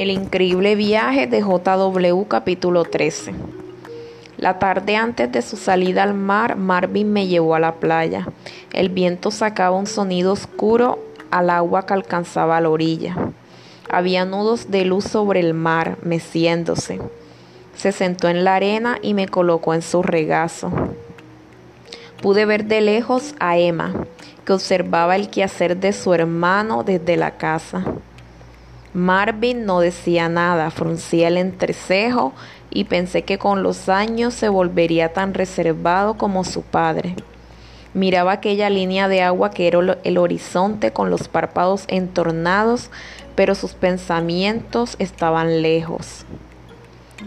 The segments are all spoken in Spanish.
El increíble viaje de JW capítulo 13. La tarde antes de su salida al mar, Marvin me llevó a la playa. El viento sacaba un sonido oscuro al agua que alcanzaba la orilla. Había nudos de luz sobre el mar, meciéndose. Se sentó en la arena y me colocó en su regazo. Pude ver de lejos a Emma, que observaba el quehacer de su hermano desde la casa. Marvin no decía nada, fruncía el entrecejo y pensé que con los años se volvería tan reservado como su padre. Miraba aquella línea de agua que era el horizonte con los párpados entornados, pero sus pensamientos estaban lejos.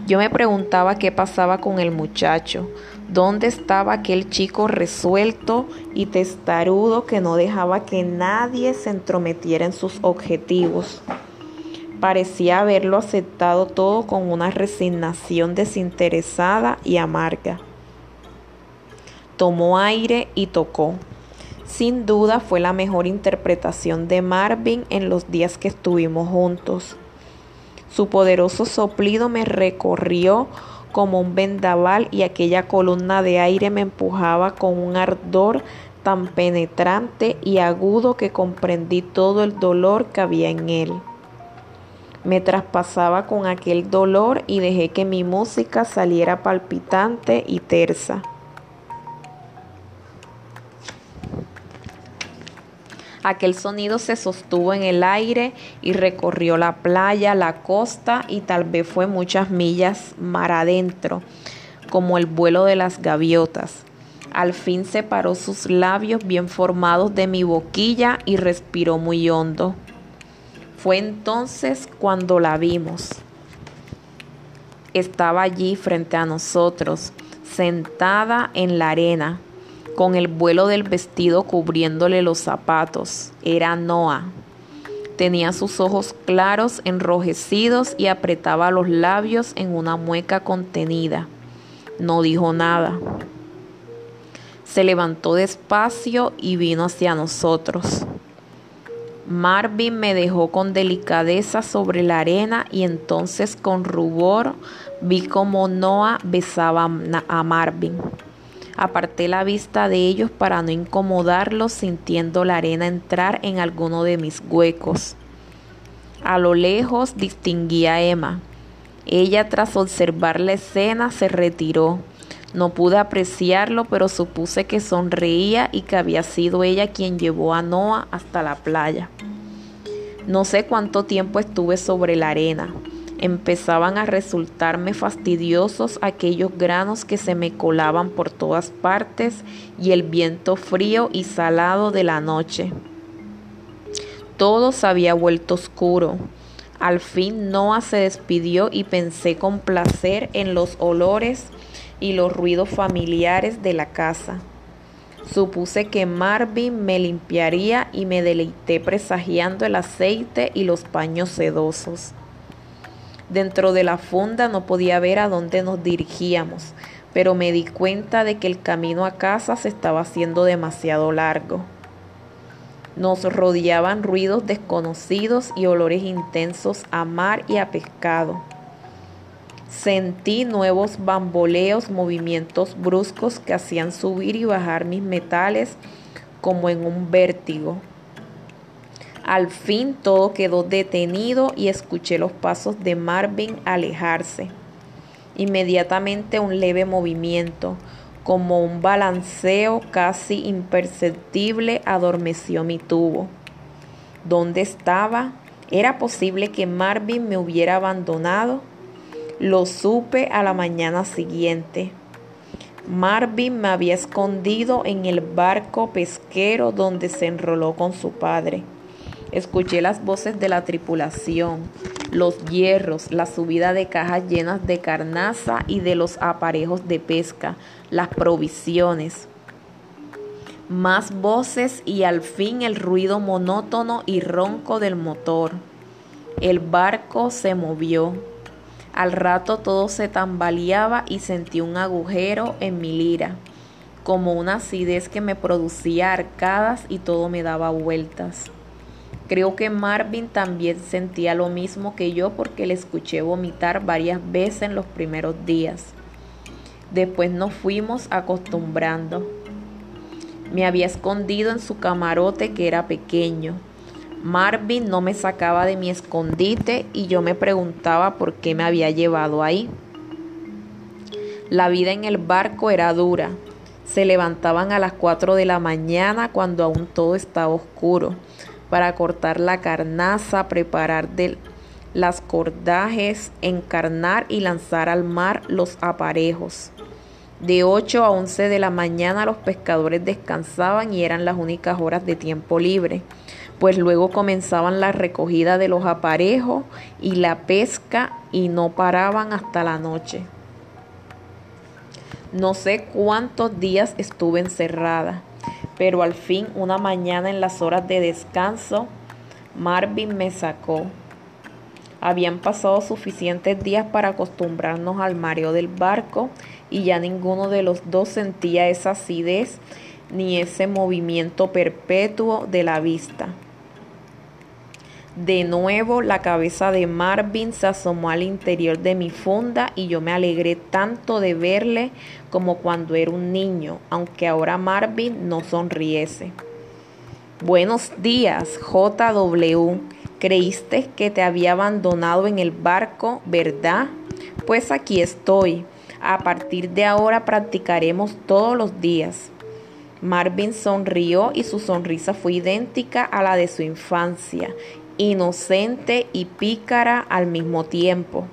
Yo me preguntaba qué pasaba con el muchacho, dónde estaba aquel chico resuelto y testarudo que no dejaba que nadie se entrometiera en sus objetivos. Parecía haberlo aceptado todo con una resignación desinteresada y amarga. Tomó aire y tocó. Sin duda fue la mejor interpretación de Marvin en los días que estuvimos juntos. Su poderoso soplido me recorrió como un vendaval y aquella columna de aire me empujaba con un ardor tan penetrante y agudo que comprendí todo el dolor que había en él. Me traspasaba con aquel dolor y dejé que mi música saliera palpitante y tersa. Aquel sonido se sostuvo en el aire y recorrió la playa, la costa y tal vez fue muchas millas mar adentro, como el vuelo de las gaviotas. Al fin separó sus labios bien formados de mi boquilla y respiró muy hondo. Fue entonces cuando la vimos. Estaba allí frente a nosotros, sentada en la arena, con el vuelo del vestido cubriéndole los zapatos. Era Noah. Tenía sus ojos claros, enrojecidos y apretaba los labios en una mueca contenida. No dijo nada. Se levantó despacio y vino hacia nosotros. Marvin me dejó con delicadeza sobre la arena y entonces con rubor vi como Noah besaba a Marvin. Aparté la vista de ellos para no incomodarlos sintiendo la arena entrar en alguno de mis huecos. A lo lejos distinguí a Emma. Ella tras observar la escena se retiró. No pude apreciarlo, pero supuse que sonreía y que había sido ella quien llevó a Noah hasta la playa. No sé cuánto tiempo estuve sobre la arena. Empezaban a resultarme fastidiosos aquellos granos que se me colaban por todas partes y el viento frío y salado de la noche. Todo se había vuelto oscuro. Al fin Noah se despidió y pensé con placer en los olores y los ruidos familiares de la casa. Supuse que Marvin me limpiaría y me deleité presagiando el aceite y los paños sedosos. Dentro de la funda no podía ver a dónde nos dirigíamos, pero me di cuenta de que el camino a casa se estaba haciendo demasiado largo. Nos rodeaban ruidos desconocidos y olores intensos a mar y a pescado. Sentí nuevos bamboleos, movimientos bruscos que hacían subir y bajar mis metales como en un vértigo. Al fin todo quedó detenido y escuché los pasos de Marvin alejarse. Inmediatamente un leve movimiento, como un balanceo casi imperceptible, adormeció mi tubo. ¿Dónde estaba? ¿Era posible que Marvin me hubiera abandonado? Lo supe a la mañana siguiente. Marvin me había escondido en el barco pesquero donde se enroló con su padre. Escuché las voces de la tripulación, los hierros, la subida de cajas llenas de carnaza y de los aparejos de pesca, las provisiones. Más voces y al fin el ruido monótono y ronco del motor. El barco se movió. Al rato todo se tambaleaba y sentí un agujero en mi lira, como una acidez que me producía arcadas y todo me daba vueltas. Creo que Marvin también sentía lo mismo que yo porque le escuché vomitar varias veces en los primeros días. Después nos fuimos acostumbrando. Me había escondido en su camarote que era pequeño. Marvin no me sacaba de mi escondite y yo me preguntaba por qué me había llevado ahí. La vida en el barco era dura. Se levantaban a las 4 de la mañana cuando aún todo estaba oscuro para cortar la carnaza, preparar las cordajes, encarnar y lanzar al mar los aparejos. De 8 a 11 de la mañana los pescadores descansaban y eran las únicas horas de tiempo libre, pues luego comenzaban la recogida de los aparejos y la pesca y no paraban hasta la noche. No sé cuántos días estuve encerrada pero al fin una mañana en las horas de descanso, Marvin me sacó. Habían pasado suficientes días para acostumbrarnos al mareo del barco y ya ninguno de los dos sentía esa acidez ni ese movimiento perpetuo de la vista. De nuevo la cabeza de Marvin se asomó al interior de mi funda y yo me alegré tanto de verle como cuando era un niño, aunque ahora Marvin no sonriese. Buenos días, JW. Creíste que te había abandonado en el barco, ¿verdad? Pues aquí estoy. A partir de ahora practicaremos todos los días. Marvin sonrió y su sonrisa fue idéntica a la de su infancia inocente y pícara al mismo tiempo.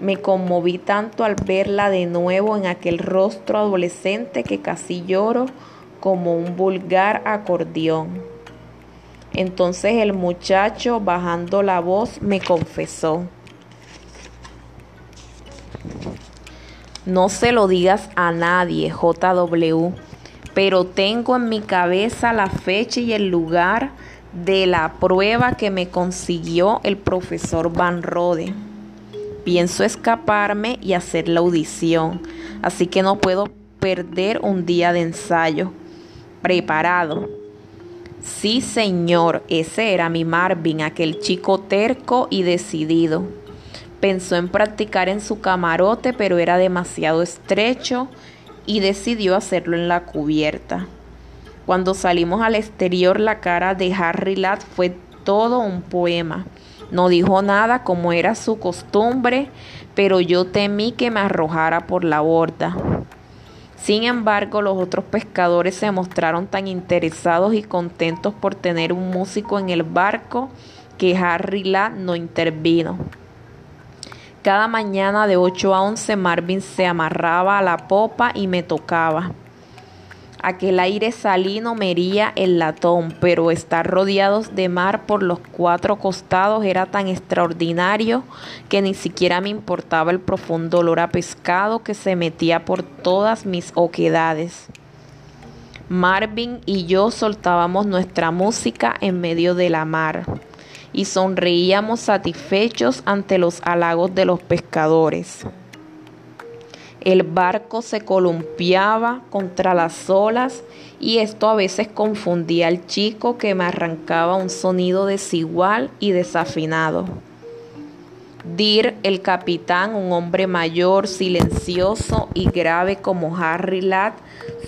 Me conmoví tanto al verla de nuevo en aquel rostro adolescente que casi lloro como un vulgar acordeón. Entonces el muchacho, bajando la voz, me confesó. No se lo digas a nadie, JW, pero tengo en mi cabeza la fecha y el lugar de la prueba que me consiguió el profesor Van Rode. Pienso escaparme y hacer la audición, así que no puedo perder un día de ensayo. Preparado. Sí, señor, ese era mi Marvin, aquel chico terco y decidido. Pensó en practicar en su camarote, pero era demasiado estrecho y decidió hacerlo en la cubierta. Cuando salimos al exterior, la cara de Harry Ladd fue todo un poema. No dijo nada como era su costumbre, pero yo temí que me arrojara por la borda. Sin embargo, los otros pescadores se mostraron tan interesados y contentos por tener un músico en el barco que Harry Ladd no intervino. Cada mañana de 8 a 11 Marvin se amarraba a la popa y me tocaba. Aquel aire salino mería el latón, pero estar rodeados de mar por los cuatro costados era tan extraordinario que ni siquiera me importaba el profundo olor a pescado que se metía por todas mis oquedades. Marvin y yo soltábamos nuestra música en medio de la mar y sonreíamos satisfechos ante los halagos de los pescadores. El barco se columpiaba contra las olas y esto a veces confundía al chico que me arrancaba un sonido desigual y desafinado. Dir, el capitán, un hombre mayor, silencioso y grave como Harry Ladd,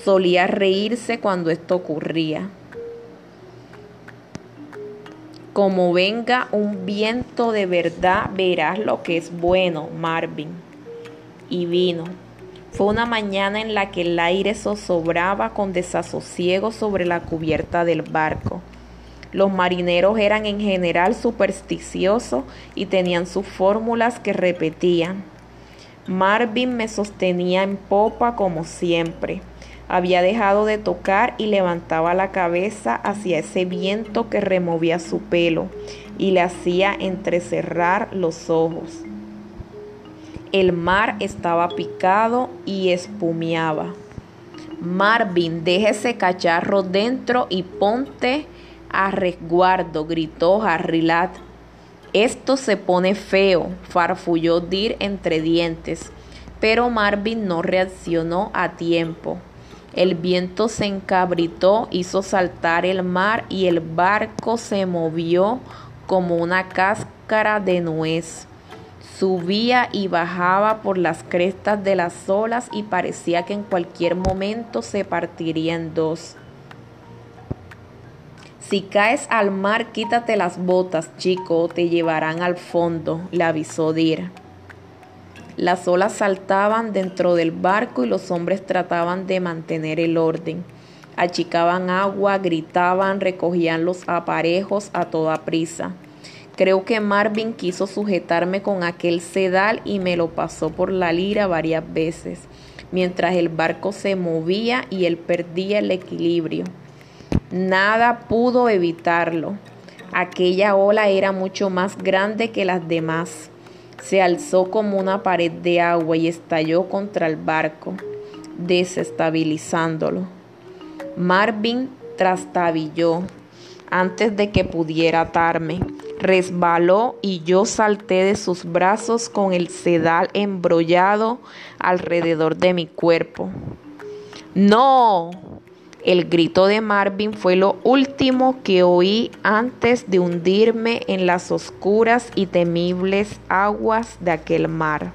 solía reírse cuando esto ocurría. Como venga un viento de verdad, verás lo que es bueno, Marvin y vino. Fue una mañana en la que el aire zozobraba con desasosiego sobre la cubierta del barco. Los marineros eran en general supersticiosos y tenían sus fórmulas que repetían. Marvin me sostenía en popa como siempre. Había dejado de tocar y levantaba la cabeza hacia ese viento que removía su pelo y le hacía entrecerrar los ojos. El mar estaba picado y espumeaba. Marvin, deje ese cacharro dentro y ponte a resguardo, gritó Harrilat. Esto se pone feo, farfulló Dir entre dientes, pero Marvin no reaccionó a tiempo. El viento se encabritó, hizo saltar el mar y el barco se movió como una cáscara de nuez. Subía y bajaba por las crestas de las olas y parecía que en cualquier momento se partiría en dos. Si caes al mar, quítate las botas, chico, te llevarán al fondo, le avisó Dir. Las olas saltaban dentro del barco y los hombres trataban de mantener el orden. Achicaban agua, gritaban, recogían los aparejos a toda prisa. Creo que Marvin quiso sujetarme con aquel sedal y me lo pasó por la lira varias veces, mientras el barco se movía y él perdía el equilibrio. Nada pudo evitarlo. Aquella ola era mucho más grande que las demás se alzó como una pared de agua y estalló contra el barco, desestabilizándolo. Marvin trastabilló antes de que pudiera atarme. Resbaló y yo salté de sus brazos con el sedal embrollado alrededor de mi cuerpo. ¡No! El grito de Marvin fue lo último que oí antes de hundirme en las oscuras y temibles aguas de aquel mar.